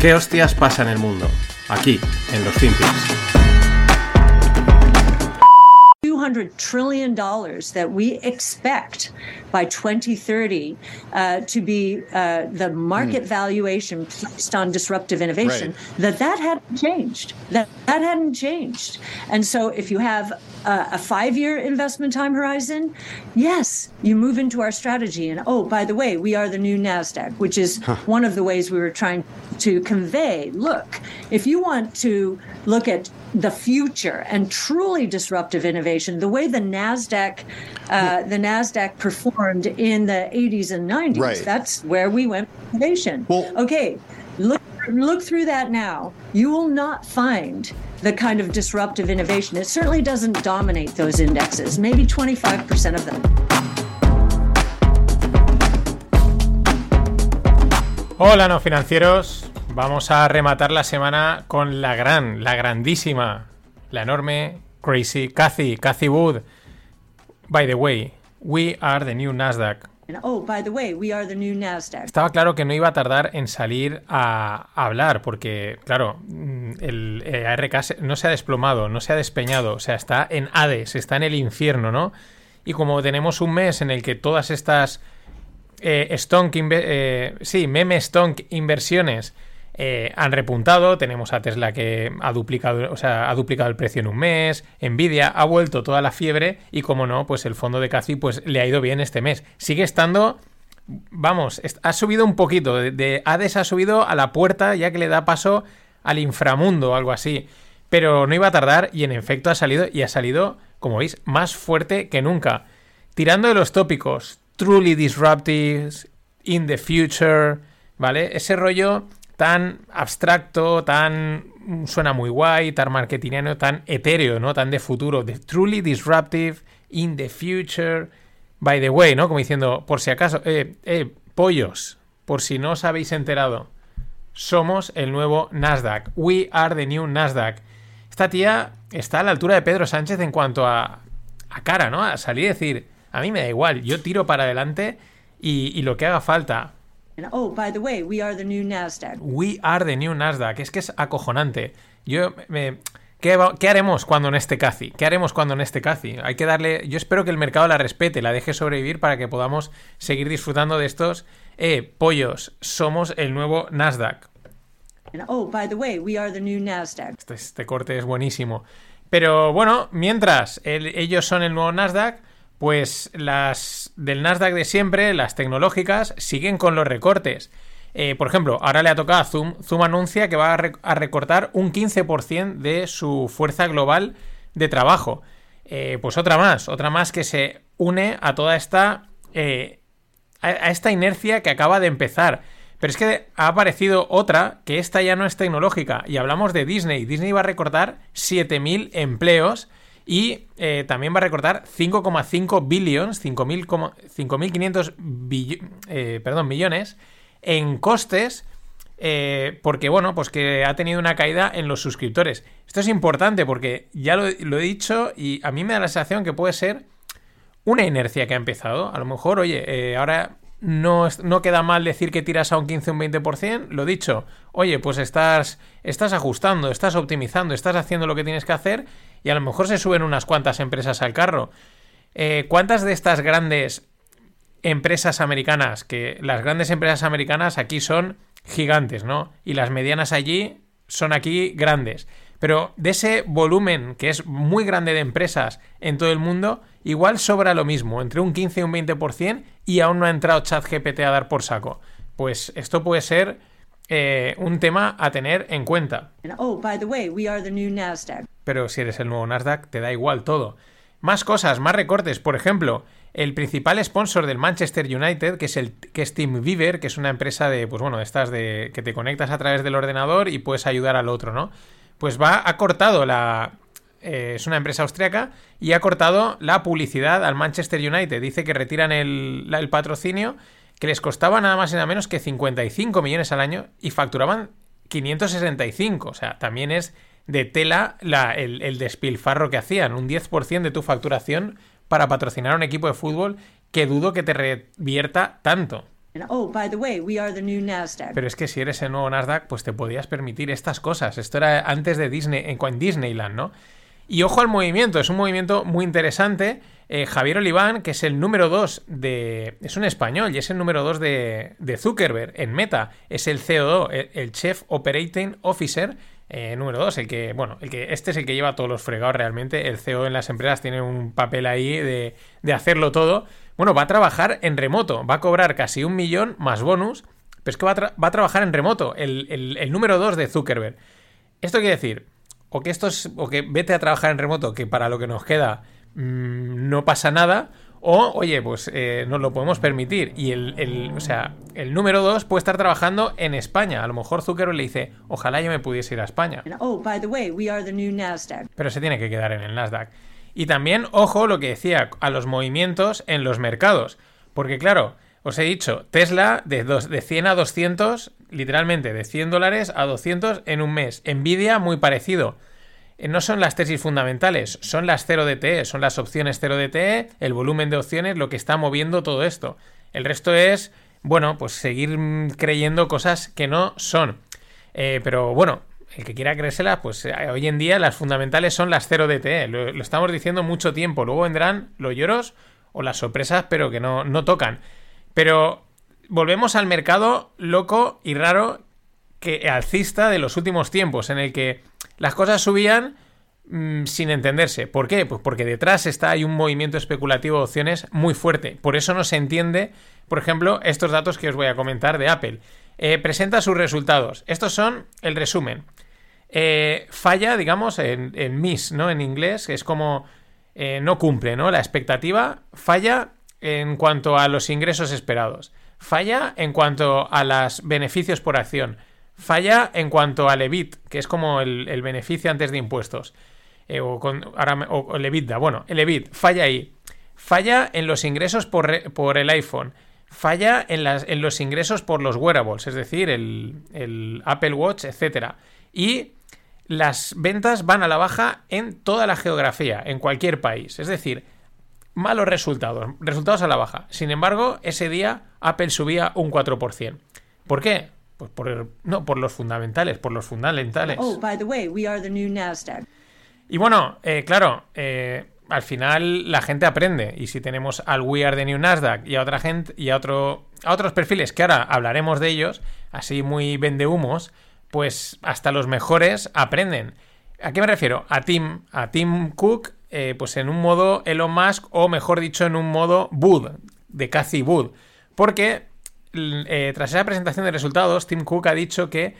¿Qué hostias pasa en el mundo? Aquí, en los Finpics. $200 trillion that we expect by 2030 uh, to be uh, the market mm. valuation placed on disruptive innovation, right. that that hadn't changed. That, that hadn't changed. And so if you have a, a five year investment time horizon, yes, you move into our strategy. And oh, by the way, we are the new NASDAQ, which is huh. one of the ways we were trying to convey look, if you want to look at the future and truly disruptive innovation, the way the Nasdaq, uh, the Nasdaq performed in the 80s and 90s. Right. That's where we went innovation. Well, okay, look look through that now. You will not find the kind of disruptive innovation. It certainly doesn't dominate those indexes. Maybe 25% of them. Hola, no financieros. Vamos a rematar la semana con la gran, la grandísima, la enorme, crazy Cathy, Cathy Wood. By the way, we are the new Nasdaq. Estaba claro que no iba a tardar en salir a, hablar, porque, claro, mm, el, el ARK no se ha desplomado, no se ha despeñado, o sea, está en Hades, está en el infierno, ¿no? Y como tenemos un mes en el que todas estas eh, stonk, eh, sí, meme stonk inversiones eh, han repuntado. Tenemos a Tesla que ha duplicado, o sea, ha duplicado el precio en un mes. Nvidia ha vuelto toda la fiebre. Y como no, pues el fondo de Cathy pues, le ha ido bien este mes. Sigue estando. Vamos, ha subido un poquito. De, Hades ha subido a la puerta, ya que le da paso al inframundo o algo así. Pero no iba a tardar y en efecto ha salido y ha salido, como veis, más fuerte que nunca. Tirando de los tópicos, truly disruptive, in the future, ¿vale? Ese rollo tan abstracto, tan mm, suena muy guay, tan marketingiano, tan etéreo, ¿no? Tan de futuro, de truly disruptive in the future. By the way, ¿no? Como diciendo, por si acaso, eh, eh, pollos, por si no os habéis enterado, somos el nuevo Nasdaq. We are the new Nasdaq. Esta tía está a la altura de Pedro Sánchez en cuanto a, a cara, ¿no? A salir y decir, a mí me da igual, yo tiro para adelante y, y lo que haga falta. Oh, by the way, we are the new Nasdaq. We are the new Nasdaq. Es que es acojonante. Yo me, ¿Qué, haremos cuando en este Cathy? ¿Qué haremos cuando en este Cathy? Hay que darle. Yo espero que el mercado la respete, la deje sobrevivir para que podamos seguir disfrutando de estos. Eh, pollos, somos el nuevo Nasdaq. Oh, by the way, we are the new Nasdaq. Este, este corte es buenísimo. Pero bueno, mientras ellos son el nuevo Nasdaq, pues las del Nasdaq de siempre, las tecnológicas, siguen con los recortes. Eh, por ejemplo, ahora le ha tocado a Zoom. Zoom anuncia que va a, recortar un 15% de su fuerza global de trabajo. Eh, pues otra más, otra más que se une a toda esta. Eh, a, esta inercia que acaba de empezar. Pero es que ha aparecido otra que esta ya no es tecnológica. Y hablamos de Disney. Disney va a recortar 7.000 empleos y eh, también va a recortar 5,5 billions, 5.500 eh, perdón, millones en costes. Eh, porque, bueno, pues que ha tenido una caída en los suscriptores. Esto es importante porque ya lo, he dicho y a mí me da la sensación que puede ser una inercia que ha empezado. A lo mejor, oye, ahora no, no, queda mal decir que tiras a un 15 o un 20%, lo dicho, oye, pues estás, estás ajustando, estás optimizando, estás haciendo lo que tienes que hacer y a lo mejor se suben unas cuantas empresas al carro. Eh, ¿Cuántas de estas grandes empresas americanas, que las grandes empresas americanas aquí son gigantes, ¿no? Y las medianas allí son aquí grandes. Pero de ese volumen que es muy grande de empresas en todo el mundo, igual sobra lo mismo, entre un 15 y un 20%, y aún no ha entrado ChatGPT a dar por saco. Pues esto puede ser eh, un tema a tener en cuenta. Oh, by the way, we are the new Nasdaq. Pero si eres el nuevo Nasdaq, te da igual todo. Más cosas, más recortes. Por ejemplo, el principal sponsor del Manchester United, que es el que es que es una empresa de, pues bueno, estas de que te conectas a través del ordenador y puedes ayudar al otro, ¿no? Pues va, ha cortado la. Eh, es una empresa austriaca y ha cortado la publicidad al Manchester United. Dice que retiran el, el patrocinio que les costaba nada más y nada menos que 55 millones al año y facturaban 565. O sea, también es de tela el, el, despilfarro que hacían. Un 10% de tu facturación para patrocinar a un equipo de fútbol que dudo que te revierta tanto. Oh, by the way, we are the new Nasdaq. Pero es que si eres el nuevo Nasdaq, pues te podías permitir estas cosas. Esto era antes de Disney, en Disneyland, ¿no? Y ojo al movimiento, es un movimiento muy interesante. Eh, Javier Oliván, que es el número 2 de... es un español y es el número 2 de, de Zuckerberg en Meta. Es el CO2, el, Chief Operating Officer, eh, número 2, el que, bueno, el que, este es el que lleva todos los fregados realmente. El CEO en las empresas tiene un papel ahí de, de hacerlo todo. Bueno, va a trabajar en remoto, va a cobrar casi un millón más bonus, pero es que va a, va a trabajar en remoto, el, el, el número 2 de Zuckerberg. Esto quiere decir, o que esto es, o que vete a trabajar en remoto, que para lo que nos queda mm, no pasa nada, o, oye, pues eh, nos lo podemos permitir. Y el, o sea, el número dos puede estar trabajando en España. A lo mejor Zuckerberg le dice, ojalá yo me pudiese ir a España. Oh, by the way, we are the new Nasdaq. Pero se tiene que quedar en el Nasdaq. Y también, ojo, lo que decía, a los movimientos en los mercados. Porque claro, os he dicho, Tesla de, de 100 a 200, literalmente de 100 dólares a 200 en un mes. Nvidia muy parecido. Eh, no son las tesis fundamentales, son las 0 DTE, son las opciones 0 DTE, el volumen de opciones, lo que está moviendo todo esto. El resto es, bueno, pues seguir creyendo cosas que no son. Eh, pero bueno, el que quiera creérselas, pues eh, hoy en día las fundamentales son las 0 DTE. Lo, lo, estamos diciendo mucho tiempo. Luego vendrán los lloros o las sorpresas, pero que no, no tocan. Pero volvemos al mercado loco y raro que alcista de los últimos tiempos, en el que las cosas subían mmm, sin entenderse. ¿Por qué? Pues porque detrás está hay un movimiento especulativo de opciones muy fuerte. Por eso no se entiende, por ejemplo, estos datos que os voy a comentar de Apple. Eh, presenta sus resultados. Estos son el resumen. Eh, falla, digamos, en, miss, ¿no? En inglés, es como eh, no cumple, ¿no? La expectativa falla en cuanto a los ingresos esperados. Falla en cuanto a los beneficios por acción. Falla en cuanto al EBIT, que es como el, beneficio antes de impuestos. O, con, ahora, o, el EBITDA. Bueno, el EBIT falla ahí. Falla en los ingresos por, por el iPhone. Falla en, las, en, los ingresos por los wearables, es decir, el, el Apple Watch, etc. Y las ventas van a la baja en toda la geografía, en cualquier país. Es decir, malos resultados, resultados a la baja. Sin embargo, ese día Apple subía un 4%. ¿Por qué? Pues por, no, por los fundamentales, por los fundamentales. Oh, by the way, we are the new Nasdaq. Y bueno, eh, claro, eh, al final la gente aprende. Y si tenemos al We Are the New Nasdaq y a otra gente y a, otro, a otros perfiles que ahora hablaremos de ellos, así muy vendehumos, pues hasta los mejores aprenden. ¿A qué me refiero? A Tim, a Tim Cook eh, pues en un modo Elon Musk o mejor dicho en un modo Bud, de Cathy Bud. Porque eh, tras esa presentación de resultados, Tim Cook ha dicho que,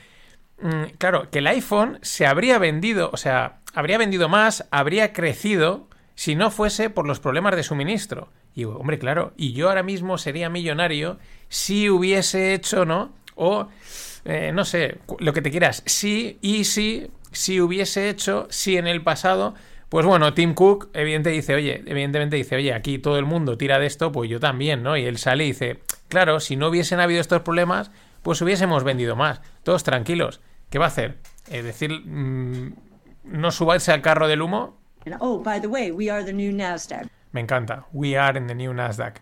mm, claro, que el iPhone se habría vendido, o sea, habría vendido más, habría crecido si no fuese por los problemas de suministro. Y hombre, claro, y yo ahora mismo sería millonario si hubiese hecho, ¿no? O, eh, no sé, lo que te quieras, si y si, si hubiese hecho, si en el pasado pues bueno, Tim Cook evidentemente dice, oye, evidentemente dice, oye, aquí todo el mundo tira de esto, pues yo también, ¿no? Y él sale y dice, claro, si no hubiesen habido estos problemas, pues hubiésemos vendido más. Todos tranquilos. ¿Qué va a hacer? Es decir, mmm, no subirse al carro del humo. Oh, by the way, we are the new Nasdaq. Me encanta. We are in the new Nasdaq.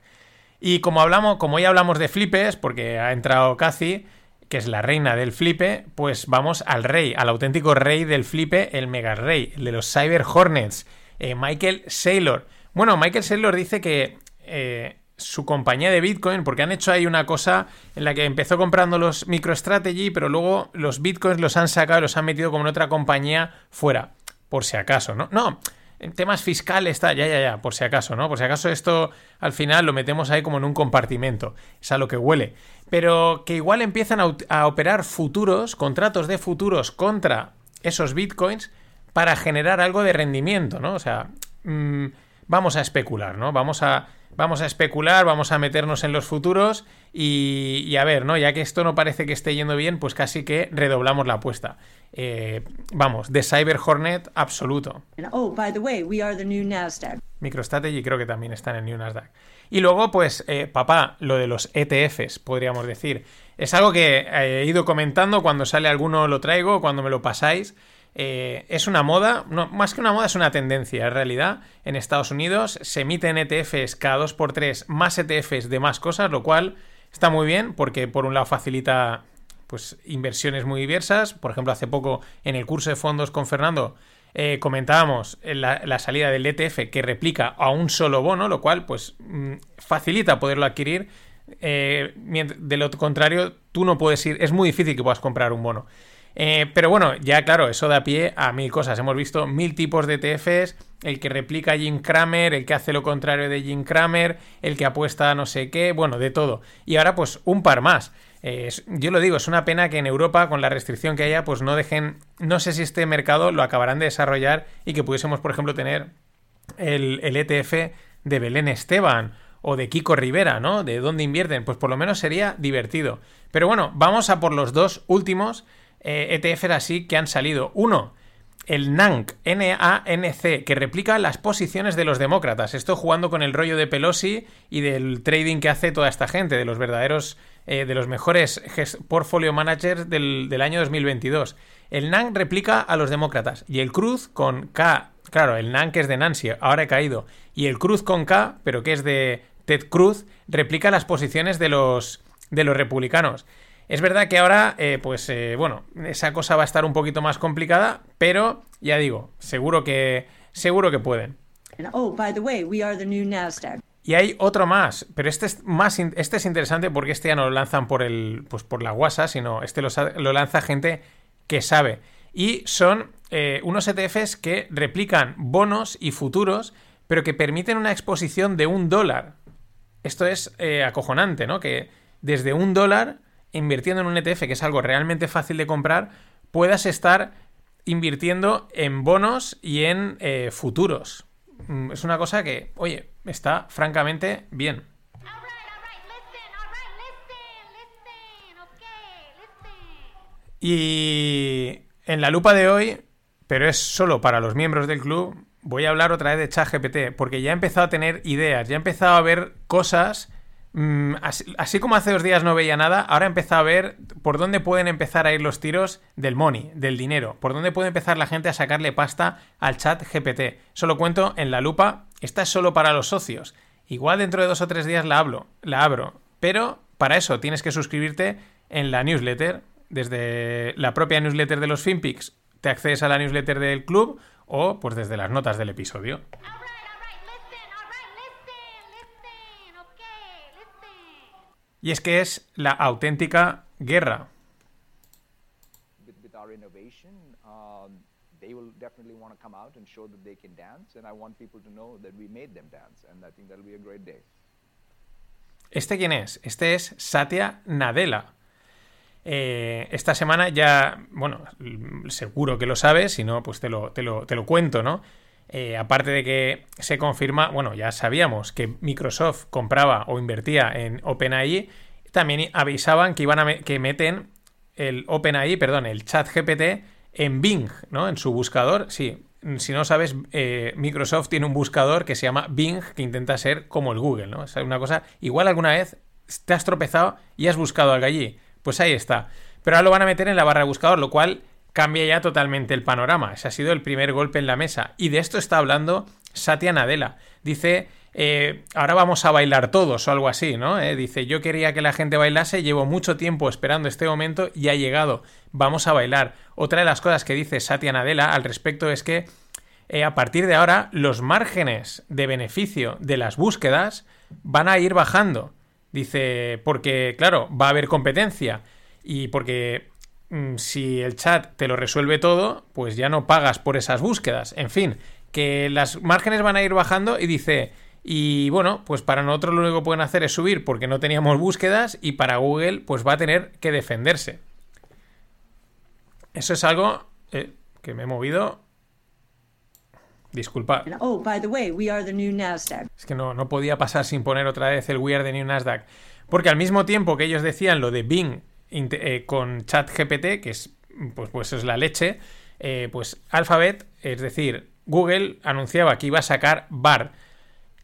Y como hablamos, como ya hablamos de flipes, porque ha entrado Cathy, que es la reina del flipe, pues vamos al rey, al auténtico rey del flipe, el mega rey, el de los Cyber Hornets, eh, Michael Saylor. Bueno, Michael Saylor dice que eh, su compañía de Bitcoin, porque han hecho ahí una cosa en la que empezó comprando los MicroStrategy, pero luego los Bitcoins los han sacado y los han metido como en otra compañía fuera, por si acaso, ¿no? No, en temas fiscales está, ya, ya, ya, por si acaso, ¿no? Por si acaso esto al final lo metemos ahí como en un compartimento, es a lo que huele. Pero que igual empiezan a, operar futuros, contratos de futuros contra esos bitcoins para generar algo de rendimiento, ¿no? O sea, mmm, vamos a especular, ¿no? Vamos a, vamos a especular, vamos a meternos en los futuros y, y, a ver, ¿no? Ya que esto no parece que esté yendo bien, pues casi que redoblamos la apuesta. Eh, vamos, de Cyber Hornet absoluto. Oh, by the way, we are the new Nasdaq. MicroStrategy creo que también está en el New Nasdaq. Y luego, pues, eh, papá, lo de los ETFs, podríamos decir. Es algo que he ido comentando, cuando sale alguno lo traigo, cuando me lo pasáis. Eh, es una moda, no, más que una moda, es una tendencia. En realidad, en Estados Unidos se emiten ETFs cada 2x3 más ETFs de más cosas, lo cual está muy bien porque por un lado facilita pues inversiones muy diversas. Por ejemplo, hace poco en el curso de fondos con Fernando eh, comentábamos la, salida del ETF que replica a un solo bono, lo cual pues mm, facilita poderlo adquirir. Eh, de lo contrario, tú no puedes ir, es muy difícil que puedas comprar un bono. Eh, pero bueno, ya claro, eso da pie a mil cosas. Hemos visto mil tipos de ETFs, el que replica a Jim Cramer, el que hace lo contrario de Jim Cramer, el que apuesta a no sé qué, bueno, de todo. Y ahora pues un par más. Eh, yo lo digo, es una pena que en Europa, con la restricción que haya, pues no dejen, no sé si este mercado lo acabarán de desarrollar y que pudiésemos, por ejemplo, tener el, ETF de Belén Esteban o de Kiko Rivera, ¿no? De dónde invierten, pues por lo menos sería divertido. Pero bueno, vamos a por los dos últimos eh, ETFs así que han salido. Uno, el NANC, N-A-N-C, que replica las posiciones de los demócratas. Estoy jugando con el rollo de Pelosi y del trading que hace toda esta gente, de los verdaderos, eh, de los mejores portfolio managers del, del, año 2022. El NANC replica a los demócratas y el Cruz con K, claro, el NANC es de Nancy, ahora he caído, y el Cruz con K, pero que es de Ted Cruz, replica las posiciones de los, de los republicanos. Es verdad que ahora, eh, pues eh, bueno, esa cosa va a estar un poquito más complicada, pero ya digo, seguro que, seguro que pueden. Oh, by the way, we are the new Nasdaq. Y hay otro más, pero este es más, este es interesante porque este ya no lo lanzan por el, pues por la WhatsApp, sino este lo, lanza gente que sabe. Y son eh, unos ETFs que replican bonos y futuros, pero que permiten una exposición de un dólar. Esto es acojonante, ¿no? Que desde un dólar invirtiendo en un ETF, que es algo realmente fácil de comprar, puedas estar invirtiendo en bonos y en eh, futuros. Mm, es una cosa que, oye, está francamente bien. Y en la lupa de hoy, pero es solo para los miembros del club, voy a hablar otra vez de ChatGPT, porque ya he empezado a tener ideas, ya he empezado a ver cosas Mm, así, como hace dos días no veía nada, ahora he empezado a ver por dónde pueden empezar a ir los tiros del money, del dinero, por dónde puede empezar la gente a sacarle pasta al chat GPT. Solo cuento en la lupa, esta es solo para los socios. Igual dentro de dos o tres días la hablo, la abro, pero para eso tienes que suscribirte en la newsletter, desde la propia newsletter de los FinPix, te accedes a la newsletter del club o pues desde las notas del episodio. Y es que es la auténtica guerra. ¿Este quién es? Este es Satya Nadella. Eh, esta semana ya, bueno, seguro que lo sabes, si no, pues te lo, te lo, te lo cuento, ¿no? Eh, aparte de que se confirma, bueno, ya sabíamos que Microsoft compraba o invertía en OpenAI, también avisaban que iban a que meten el OpenAI, perdón, el chat GPT en Bing, ¿no? En su buscador. Sí, si no sabes, eh, Microsoft tiene un buscador que se llama Bing, que intenta ser como el Google, ¿no? Es una cosa, igual alguna vez te has tropezado y has buscado algo allí. Pues ahí está. Pero ahora lo van a meter en la barra de buscador, lo cual cambia ya totalmente el panorama. Ese ha sido el primer golpe en la mesa. Y de esto está hablando Satya Nadella. Dice, eh, ahora vamos a bailar todos o algo así, ¿no? Eh, dice, yo quería que la gente bailase, llevo mucho tiempo esperando este momento y ha llegado. Vamos a bailar. Otra de las cosas que dice Satya Nadella al respecto es que eh, a partir de ahora los márgenes de beneficio de las búsquedas van a ir bajando. Dice, porque claro, va a haber competencia y porque si el chat te lo resuelve todo, pues ya no pagas por esas búsquedas. En fin, que las márgenes van a ir bajando y dice, y bueno, pues para nosotros lo único que pueden hacer es subir porque no teníamos búsquedas y para Google pues va a tener que defenderse. Eso es algo eh, que me he movido. Disculpa. Oh, by the way, we are the new Nasdaq. Es que no, no podía pasar sin poner otra vez el We are the new Nasdaq. Porque al mismo tiempo que ellos decían lo de Bing eh, con ChatGPT, que es, pues, pues es la leche, eh, pues Alphabet, es decir, Google anunciaba que iba a sacar BAR,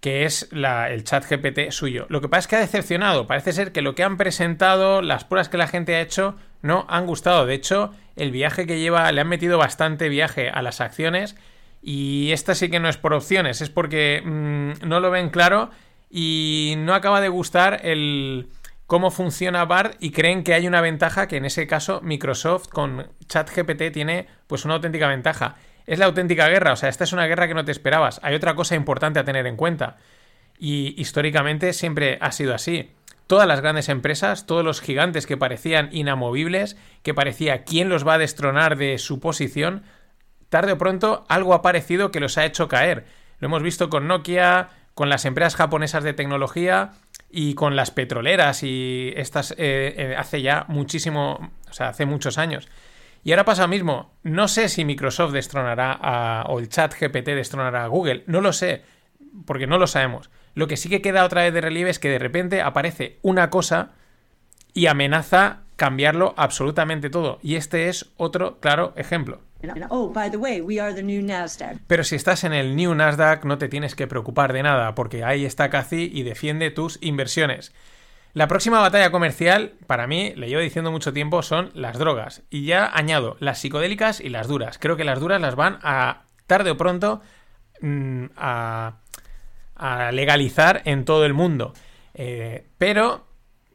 que es la, el chat GPT suyo. Lo que pasa es que ha decepcionado. Parece ser que lo que han presentado, las pruebas que la gente ha hecho, no han gustado. De hecho, el viaje que lleva, le han metido bastante viaje a las acciones. Y esta sí que no es por opciones, es porque mm, no lo ven claro y no acaba de gustar el, cómo funciona BART y creen que hay una ventaja que en ese caso Microsoft con ChatGPT tiene pues una auténtica ventaja. Es la auténtica guerra, o sea, esta es una guerra que no te esperabas. Hay otra cosa importante a tener en cuenta. Y históricamente siempre ha sido así. Todas las grandes empresas, todos los gigantes que parecían inamovibles, que parecía quién los va a destronar de su posición, tarde o pronto algo ha aparecido que los ha hecho caer. Lo hemos visto con Nokia, con las empresas japonesas de tecnología y con las petroleras y estas eh, eh, hace ya muchísimo, o sea, hace muchos años. Y ahora pasa lo mismo. No sé si Microsoft destronará a, o el chat GPT destronará a Google. No lo sé, porque no lo sabemos. Lo que sí que queda otra vez de relieve es que de repente aparece una cosa y amenaza cambiarlo absolutamente todo. Y este es otro claro ejemplo. Pero si estás en el New Nasdaq no te tienes que preocupar de nada, porque ahí está Cathy y defiende tus inversiones. La próxima batalla comercial, para mí, le llevo diciendo mucho tiempo, son las drogas. Y ya añado las psicodélicas y las duras. Creo que las duras las van a, tarde o pronto, mm, a, legalizar en todo el mundo. Eh, pero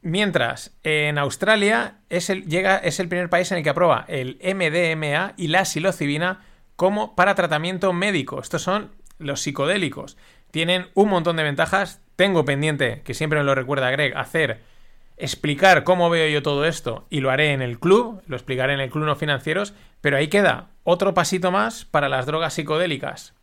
Mientras, en Australia es el, llega, es el primer país en el que aprueba el MDMA y la psilocibina como para tratamiento médico. Estos son los psicodélicos. Tienen un montón de ventajas. Tengo pendiente, que siempre me lo recuerda Greg, hacer explicar cómo veo yo todo esto y lo haré en el club, lo explicaré en el club no financieros, pero ahí queda otro pasito más para las drogas psicodélicas.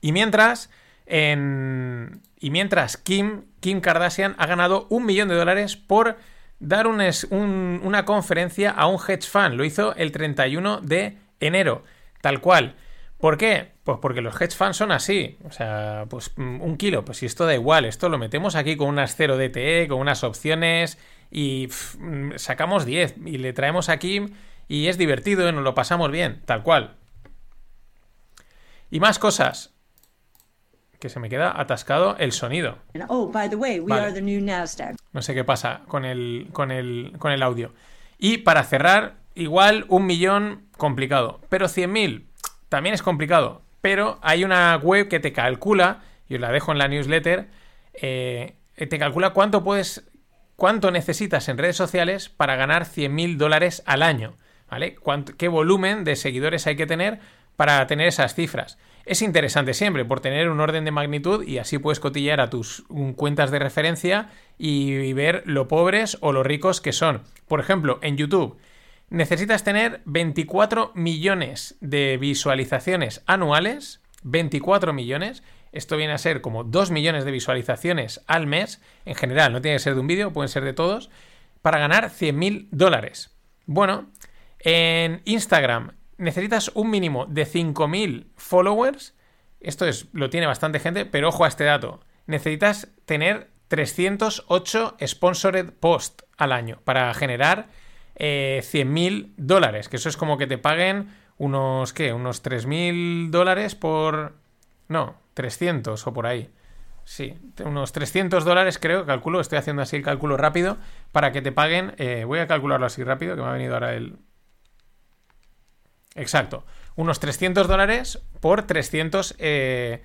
Y mientras, en, y mientras Kim, Kim Kardashian ha ganado un millón de dólares por dar una conferencia a un hedge fund. Lo hizo el 31 de enero. Tal cual. ¿Por qué? Pues porque los hedge funds son así. O sea, pues mm, un kilo. Pues si esto da igual. Esto lo metemos aquí con unas 0 DTE, con unas opciones y mm, sacamos 10 y le traemos a Kim y es divertido y nos lo pasamos bien. Tal cual. Y más cosas que se me queda atascado el sonido. Oh, by the way, we are the new Nasdaq. No sé qué pasa con el, con el, con el audio. Y para cerrar, igual un millón complicado. Pero 100.000 también es complicado. Pero hay una web que te calcula, y os la dejo en la newsletter, eh, te calcula cuánto puedes, cuánto necesitas en redes sociales para ganar 100.000 dólares al año. ¿Vale? ¿Qué volumen de seguidores hay que tener para tener esas cifras? Es interesante siempre por tener un orden de magnitud y así puedes cotillar a tus cuentas de referencia y, ver lo pobres o lo ricos que son. Por ejemplo, en YouTube necesitas tener 24 millones de visualizaciones anuales, 24 millones, esto viene a ser como 2 millones de visualizaciones al mes, en general, no tiene que ser de un vídeo, pueden ser de todos, para ganar 100.000 dólares. Bueno, en Instagram necesitas un mínimo de 5.000 followers. Esto es, lo tiene bastante gente, pero ojo a este dato. Necesitas tener 308 sponsored posts al año para generar eh, 100.000 dólares. Que eso es como que te paguen unos, ¿qué? Unos 3.000 dólares por... No, 300 o por ahí. Sí, unos 300 dólares creo, calculo, estoy haciendo así el cálculo rápido, para que te paguen, eh, voy a calcularlo así rápido, que me ha venido ahora el, Exacto. Unos 300 dólares por 300, eh,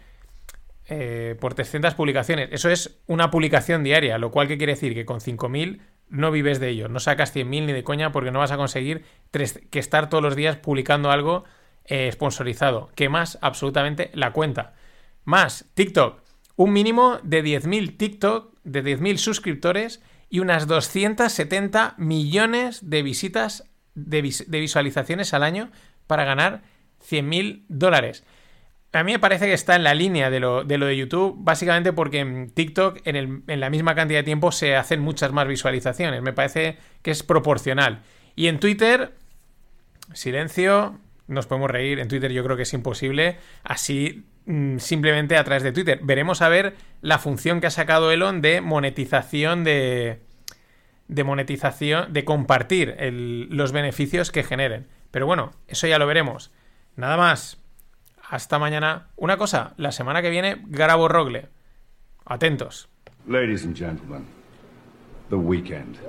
eh, por 300 publicaciones. Eso es una publicación diaria, lo cual ¿qué quiere decir? Que con 5.000 no vives de ello. No sacas 100.000 ni de coña porque no vas a conseguir que estar todos los días publicando algo eh, sponsorizado. Que más absolutamente la cuenta. Más TikTok. Un mínimo de 10.000 TikTok, de 10.000 suscriptores y unas 270 millones de visitas, de visualizaciones al año para ganar 100.000 dólares. A mí me parece que está en la línea de lo, de YouTube, básicamente porque en TikTok en, la misma cantidad de tiempo se hacen muchas más visualizaciones. Me parece que es proporcional. Y en Twitter, silencio, nos podemos reír. En Twitter yo creo que es imposible. Así, mm, simplemente a través de Twitter. Veremos a ver la función que ha sacado Elon de monetización de. de monetización, de compartir los beneficios que generen. Pero bueno, eso ya lo veremos. Nada más. Hasta mañana. Una cosa, la semana que viene grabo Rogle. Atentos. Ladies and gentlemen, the weekend.